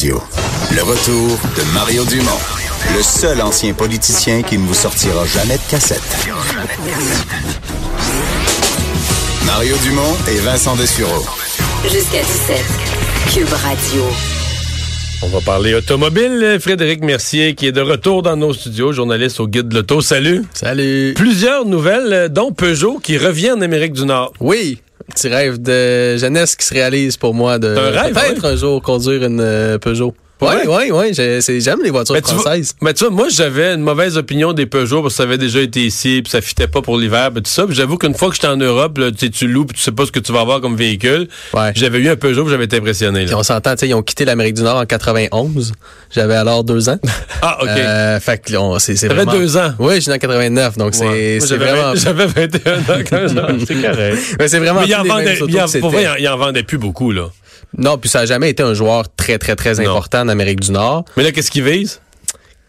Le retour de Mario Dumont, le seul ancien politicien qui ne vous sortira jamais de cassette. Mario Dumont et Vincent Dessureau. Jusqu'à 17. Cube Radio. On va parler automobile. Frédéric Mercier qui est de retour dans nos studios, journaliste au Guide de l'Auto. Salut. Salut. Plusieurs nouvelles, dont Peugeot qui revient en Amérique du Nord. Oui, petit rêve de jeunesse qui se réalise pour moi de peut-être un jour conduire une euh, Peugeot. Oui, oui, oui. J'aime les voitures Mais tu, vois, françaises. mais tu vois, moi, j'avais une mauvaise opinion des Peugeot parce que ça avait déjà été ici, puis ça fitait pas pour l'hiver, puis tout ça. J'avoue qu'une fois que j'étais en Europe, là, tu tu loues, puis tu sais pas ce que tu vas avoir comme véhicule. Ouais. J'avais eu un Peugeot, j'avais été impressionné. Là. on s'entend, tu sais, ils ont quitté l'Amérique du Nord en 91. J'avais alors deux ans. Ah, OK. Euh, fait que c'est vraiment... deux ans. Oui, né en 89, donc Ouais. c'est vraiment... 20 j'avais 21 ans quand C'est correct. Mais c'est vraiment Mais il en vendait plus beaucoup, là. Non, puis ça a jamais été un joueur très, très, très Non. important en Amérique du Nord. Mais là, qu'est-ce qu'ils visent?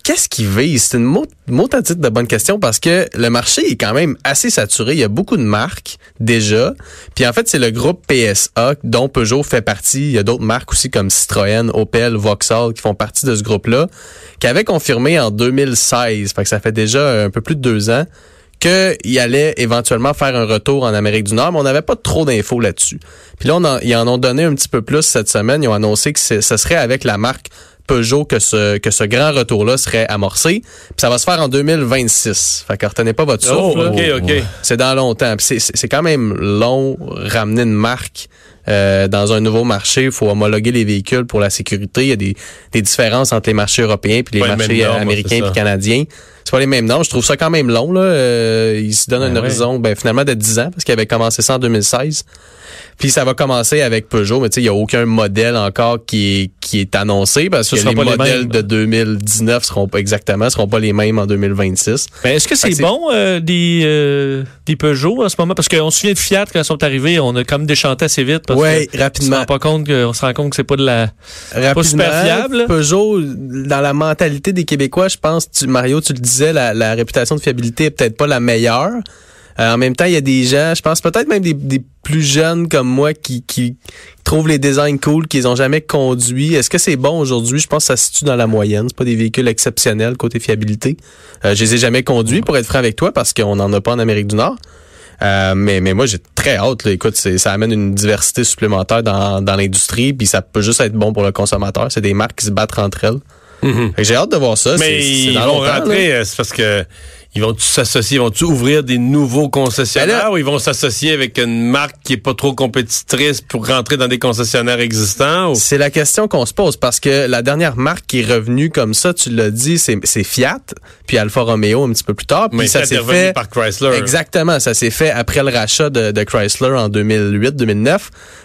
Qu'est-ce qui vise? C'est une mot, mot à titre de bonne question parce que le marché est quand même assez saturé. Il y a beaucoup de marques déjà. Puis en fait, c'est le groupe PSA dont Peugeot fait partie. Il y a d'autres marques aussi comme Citroën, Opel, Vauxhall qui font partie de ce groupe-là, qui avait confirmé en 2016, fait que ça fait déjà un peu plus de deux ans, qu'il allait éventuellement faire un retour en Amérique du Nord, mais on n'avait pas trop d'infos là-dessus. Puis là, on en- ils en ont donné un petit peu plus cette semaine. Ils ont annoncé que ce serait avec la marque Peugeot que ce, que ce grand retour-là serait amorcé. Puis ça va se faire en 2026. Fait que retenez pas votre Oh, souffle. OK, OK. C'est dans longtemps. C'est quand même long ramener une marque euh, dans un nouveau marché. Il faut homologuer les véhicules pour la sécurité. Il y a des, des différences entre les marchés européens puis les marchés normes, euh, américains puis canadiens. C'est pas les mêmes noms. Je trouve ça quand même long. Là. Euh, ils se donnent un Ben ouais. horizon ben, finalement de 10 ans parce qu'ils avaient commencé ça en 2016. Puis ça va commencer avec Peugeot, mais tu sais, il n'y a aucun modèle encore qui est, qui est annoncé parce Ce que les pas modèles de 2019 seront pas exactement, seront pas les mêmes en 2026. Ben, Est-ce que Fait c'est que c'est- bon euh, des, euh, des Peugeot en ce moment? Parce qu'on se souvient de Fiat quand ils sont arrivés, on a comme déchanté assez vite. Parce Ouais, que on se rapidement. rend pas compte que, on se rend compte que c'est pas de la. Rapidement, super fiable. Peugeot, dans la mentalité des Québécois, je pense, tu, Mario, tu le disais, la, la réputation de fiabilité est peut-être pas la meilleure. Euh, en même temps, il y a des gens, je pense peut-être même des, des plus jeunes comme moi qui, qui trouvent les designs cool, qu'ils ont jamais conduits. Est-ce que c'est bon aujourd'hui? Je pense que ça se situe dans la moyenne. C'est pas des véhicules exceptionnels côté fiabilité. Euh, je les ai jamais conduits, pour être franc avec toi, parce qu'on n'en a pas en Amérique du Nord. Euh, mais, mais moi, j'ai très hâte. Là. Écoute, c'est- ça amène une diversité supplémentaire dans, dans l'industrie, puis ça peut juste être bon pour le consommateur. C'est des marques qui se battent entre elles. Que j'ai hâte de voir ça. Mais ils dans vont rentrer, euh, c'est parce que ils vont s'associer, ils vont ouvrir des nouveaux concessionnaires? Ben là- ou ils vont s'associer avec une marque qui est pas trop compétitrice pour rentrer dans des concessionnaires existants? ou- C'est la question qu'on se pose parce que la dernière marque qui est revenue comme ça, tu l'as dit, c'est Fiat, puis Alfa Romeo un petit peu plus tard, puis Mais ça s'est fait par Chrysler. Exactement, ça s'est fait après le rachat de, de Chrysler en 2008-2009.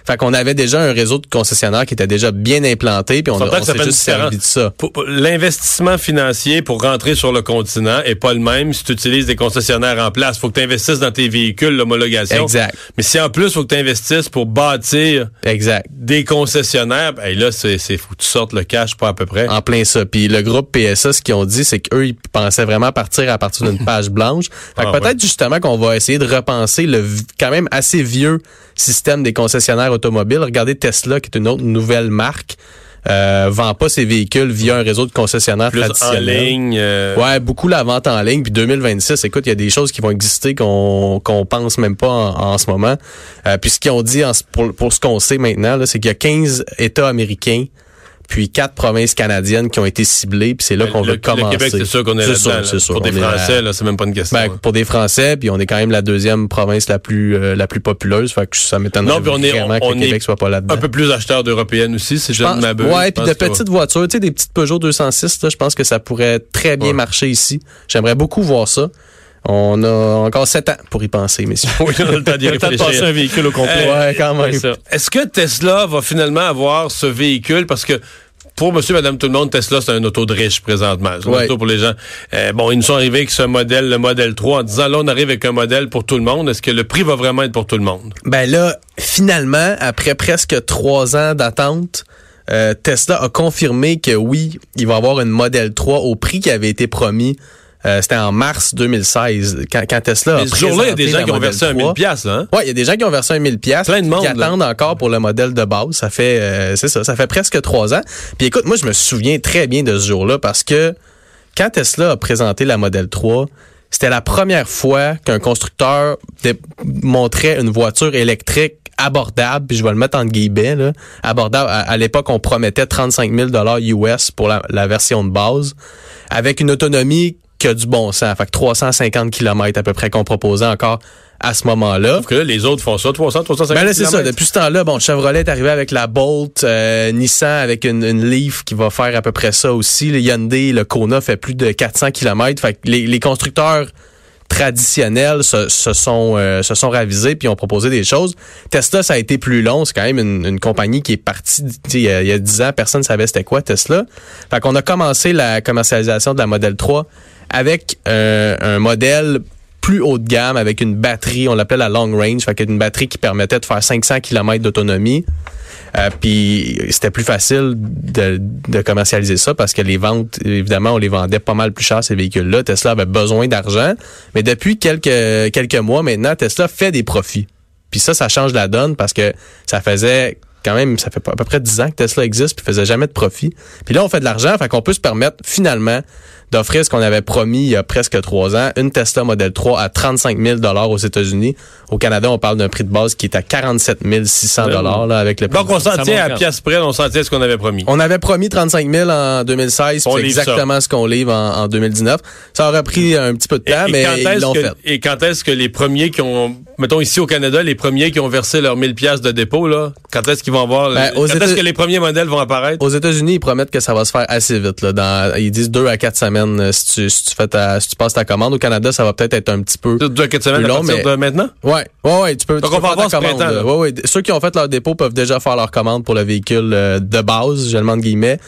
Fait qu'on avait déjà un réseau de concessionnaires qui était déjà bien implanté, puis on, on s'est juste servi de ça. L'investissement financier pour rentrer sur le continent est pas le même si tu utilises des concessionnaires en place. faut que tu investisses dans tes véhicules, l'homologation. Exact. Mais si en plus, faut que tu investisses pour bâtir Exact. des concessionnaires, ben là, c'est faut que tu sortes le cash pas à peu près. En plein ça. Puis le groupe PSA, ce qu'ils ont dit, c'est qu'eux, ils pensaient vraiment partir à partir d'une page blanche. Fait que Ah, peut-être justement qu'on va essayer de repenser le quand même assez vieux système des concessionnaires automobiles. Regardez Tesla, qui est une autre nouvelle marque, euh, vend pas ses véhicules via un réseau de concessionnaires Plus en traditionnels. ligne. euh, Ouais, beaucoup la vente en ligne. Puis 2026, écoute, il y a des choses qui vont exister qu'on qu'on pense même pas en, en ce moment. Euh, puis ce qu'ils ont dit en pour, pour ce qu'on sait maintenant, c'est qu'il y a 15 États américains puis quatre provinces canadiennes qui ont été ciblées. Puis c'est là le- qu'on veut commencer. le Québec, c'est sûr qu'on est, sûr, là. sûr. Pour des On Français, là, c'est même pas une question. Ben, pour des Français, puis on est quand même la deuxième province la plus euh, la plus populeuse. Fait que ça m'étonnerait Non, puis on vraiment on que le Québec soit pas là-dedans. un peu plus acheteur d'européennes aussi, si je ne m'abuse. ouais, puis de petites voitures, tu sais, des petites Peugeot 206, là, je pense que ça pourrait très bien Ouais. marcher ici. J'aimerais beaucoup voir ça. On a encore sept ans pour y penser, messieurs. Oui, on a le temps d'y de passer un véhicule au complet. ouais, quand même. Est-ce que Tesla va finalement avoir ce véhicule? Parce que pour monsieur, madame, tout le monde, Tesla, c'est un auto de riche présentement. C'est un Ouais. auto pour les gens. Euh, bon, ils nous sont arrivés avec ce modèle, le modèle 3, en disant là, on arrive avec un modèle pour tout le monde. Est-ce que le prix va vraiment être pour tout le monde? Ben là, finalement, après presque trois ans d'attente, euh, Tesla a confirmé que oui, il va avoir une Model 3 au prix qui avait été promis Euh, C'était en mars 2016, quand, quand Tesla a Mais ce jour-là, il y a des gens qui ont versé un 3. 1000 piastres, là, hein? Ouais, il y a des gens qui ont versé un 1000 pièces Plein de monde, qui là. attendent encore pour le modèle de base. Ça fait, euh, c'est ça, ça fait presque trois ans. Puis écoute, moi je me souviens très bien de ce jour-là parce que quand Tesla a présenté la Model 3, c'était la première fois qu'un constructeur montrait une voiture électrique abordable, puis je vais le mettre en guillemets, là, abordable. À, à l'époque, on promettait 35 000 US pour la, la version de base, avec une autonomie qui a du bon sens. Fait que 350 km à peu près qu'on proposait encore à ce moment-là. Sauf que là, les autres font ça, 300, 350 Ben là, c'est ça. Depuis ce temps-là, bon, Chevrolet est arrivé avec la Bolt, euh, Nissan avec une, une Leaf qui va faire à peu près ça aussi. Le Hyundai, le Kona fait plus de 400 km. Fait que les, les constructeurs traditionnels se, sont euh, se sont ravisés puis ont proposé des choses. Tesla, ça a été plus long. C'est quand même une, une compagnie qui est partie, il y a- il y a 10 ans, personne ne savait c'était quoi Tesla. Fait qu'on a commencé la commercialisation de la Model 3 avec euh, un modèle plus haut de gamme avec une batterie, on l'appelait la long range, fait qu'une batterie qui permettait de faire 500 km d'autonomie. Euh, puis c'était plus facile de, commercialiser ça parce que les ventes, évidemment, on les vendait pas mal plus cher ces véhicules-là. Tesla avait besoin d'argent, mais depuis quelques quelques mois maintenant, Tesla fait des profits. Puis ça, ça change la donne parce que ça faisait quand même, ça fait à peu près 10 ans que Tesla existe puis faisait jamais de profit. Puis là, on fait de l'argent, fait qu'on peut se permettre finalement d'offrir ce qu'on avait promis il y a presque trois ans, une Tesla Model 3 à 35 000 aux États-Unis. Au Canada, on parle d'un prix de base qui est à 47 600 là, avec le prix Donc, on s'en tient à pièce près, on s'en tient à ce qu'on avait promis. on avait promis 35 000 en 2016, On c'est exactement ce qu'on livre en, en 2019. Ça aurait pris un petit peu de temps, Et- et mais quand ils est-ce l'ont que- fait. Et quand est-ce que les premiers qui ont, mettons ici au Canada, les premiers qui ont versé leurs 1000 piastres de dépôt, là, quand est-ce qu'ils vont avoir, Ben, quand aux est-ce États- que les premiers modèles vont apparaître? Aux États-Unis, ils promettent que ça va se faire assez vite. Là, dans, ils disent deux à quatre semaines euh, si tu, si tu fais ta, si tu passes ta commande. Au Canada, ça va peut-être être un petit peu. Deux à quatre semaines plus à long, partir mais- de maintenant? Ouais, ouais, ouais, tu peux. Donc, tu on peux va faire ta avoir ce commande, printemps, là. là. Ouais, ouais. Ceux qui ont fait leur dépôt peuvent déjà faire leur commande pour le véhicule euh, de base, je le demande guillemets.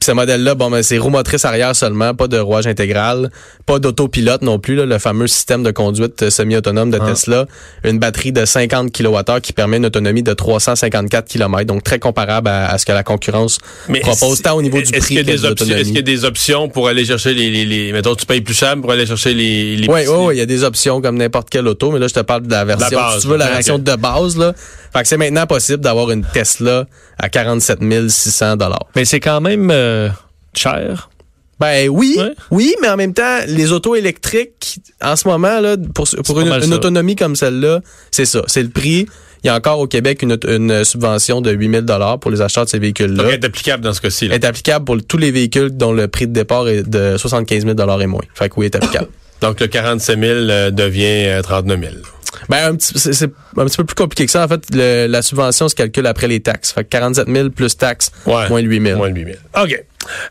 Puis ce modèle-là, bon, ben, c'est roue motrice arrière seulement, pas de rouage intégral, pas d'autopilote non plus, là, le fameux système de conduite euh, semi-autonome de Ah. Tesla, une batterie de 50 kWh qui permet une autonomie de 354 km, donc très comparable à, à ce que la concurrence propose, tant au niveau du est-ce prix qu'il y a que des options. Est-ce qu'il y a des options pour aller chercher les, les, les- mettons, tu payes plus cher pour aller chercher les, les Oui, petits- oui, oui, il y a des options comme n'importe quelle auto, mais là, je te parle de la version, base, si tu veux, la version de base, là. Fait que c'est maintenant possible d'avoir une Tesla à 47 600 Mais c'est quand même euh, cher? Ben oui, Ouais. oui, mais en même temps, les autos électriques, en ce moment, là, pour, une, autonomie comme celle-là, c'est ça, c'est le prix. Il y a encore au Québec une, une subvention de 8000 dollars pour les achats de ces Donc, véhicules-là. elle est applicable dans ce cas-ci. Elle est applicable pour tous les véhicules dont le prix de départ est de 75 000 dollars et moins. Fait que oui, elle est applicable. Donc, le 47 000 euh, devient euh, 39 000. Ben, un petit, c'est, c'est un petit peu plus compliqué que ça. En fait, le- la subvention se calcule après les taxes. Fait que 47 000 plus taxes, Ouais. moins 8 000. Moins de 8 000. OK.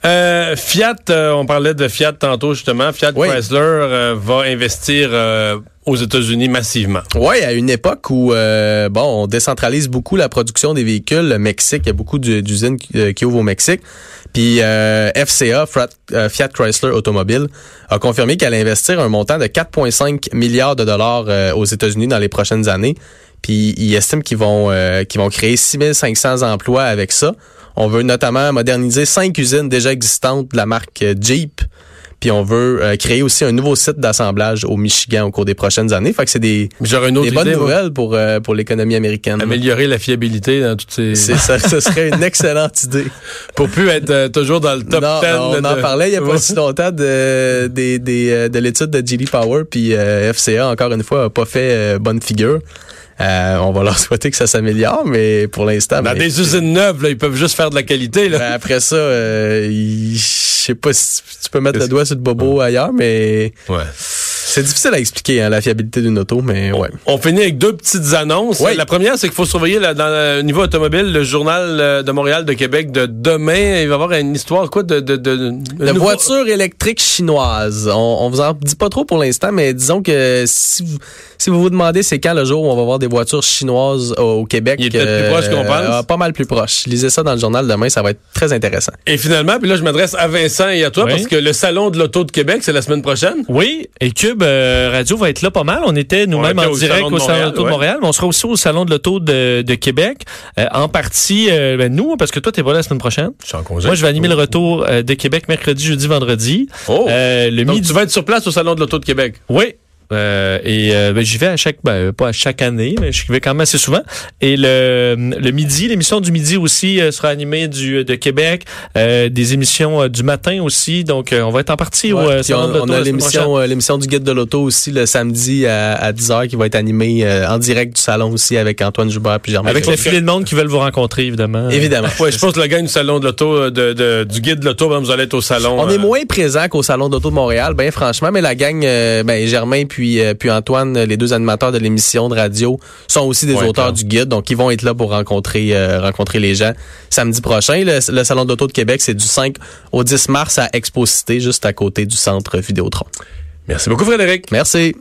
Euh, Fiat, euh, on parlait de Fiat tantôt, justement. Fiat Oui. Chrysler euh, va investir euh, aux États-Unis massivement. Ouais, à une époque où euh, bon, on décentralise beaucoup la production des véhicules. Le Mexique, il y a beaucoup d'u- d'usines qui, euh, qui ouvrent au Mexique. Puis euh, FCA, Fiat, euh, Fiat Chrysler Automobile, a confirmé qu'elle allait investir un montant de 4,5 milliards de dollars euh, aux États-Unis dans les prochaines années. Puis ils estiment qu'ils vont euh, qu'ils vont créer 6500 emplois avec ça. On veut notamment moderniser cinq usines déjà existantes de la marque euh, Jeep. Puis on veut euh, créer aussi un nouveau site d'assemblage au Michigan au cours des prochaines années. Fait que c'est des, une autre des bonnes idée, nouvelles pour, euh, pour l'économie américaine. Améliorer la fiabilité dans toutes ces... C'est ça, ce serait une excellente idée. Pour plus être euh, toujours dans le top non, 10. non, on de- en parlait il y a pas si longtemps de, des, des, euh, de l'étude de GD Power, puis euh, FCA, encore une fois, a pas fait euh, bonne figure. Euh, on va leur souhaiter que ça s'améliore, mais pour l'instant... Dans ben, des usines neuves, là, ils peuvent juste faire de la qualité. Là. ben, après ça, euh, je sais pas si tu peux mettre le doigt sur le bobo ailleurs, mais Ouais. C'est difficile à expliquer hein, la fiabilité d'une auto, mais ouais. On finit avec deux petites annonces. Oui. La première, c'est qu'il faut surveiller là, dans le niveau automobile le journal euh, de Montréal, de Québec de demain. Il va y avoir une histoire quoi de de de, de nouveau- voiture électrique chinoise. On, on vous en dit pas trop pour l'instant, mais disons que si vous, si vous vous demandez c'est quand le jour où on va voir des voitures chinoises au, au Québec, Il est peut-être plus proche qu'on pense. ah, pas mal plus proche. Lisez ça dans le journal demain, ça va être très intéressant. Et finalement, puis là, je m'adresse à Vincent et à toi Oui. parce que le salon de l'auto de Québec, c'est la semaine prochaine. Oui, et Cube Cube euh, Radio va être là pas mal. On était nous-mêmes en direct au Salon de l'Auto de. Montréal, mais on sera aussi au Salon de l'Auto de, de Québec. Euh, en partie, euh, ben, nous, parce que toi, t'es pas là la semaine prochaine. Je suis en congé. Moi, je vais animer le retour euh, de Québec mercredi, jeudi, vendredi. Oh. Le Donc, midi. tu vas être sur place au Salon de l'Auto de Québec. Oui. Euh, et euh, ben, j'y vais à chaque, ben, pas à chaque année, mais j'y vais quand même assez souvent. Et le, le midi, l'émission du midi aussi euh, sera animée du, de Québec, euh, des émissions euh, du matin aussi. Donc, euh, on va être en partie au Ouais, euh, Salon on, a l'émission euh, l'émission du guide de l'auto aussi le samedi à, à 10h qui va être animée euh, en direct du salon aussi avec Antoine Joubert puis Germain Avec le filet de monde qui veulent vous rencontrer, évidemment. Évidemment. Ouais, je pense que le gars du Salon de l'Auto, euh, de, de- du guide de l'Auto, ben, vous allez être au salon. On euh, est moins présent qu'au salon d'auto de Montréal, ben franchement, mais la gang, euh, ben Germain puis euh, puis Antoine, les deux animateurs de l'émission de radio, sont aussi des Ouais, auteurs clair. du guide, donc ils vont être là pour rencontrer euh, rencontrer les gens samedi prochain. Le, le salon d'auto de Québec, c'est du 5 au 10 mars à Expo Cité, juste à côté du centre Vidéotron. Merci beaucoup, Frédéric. Merci.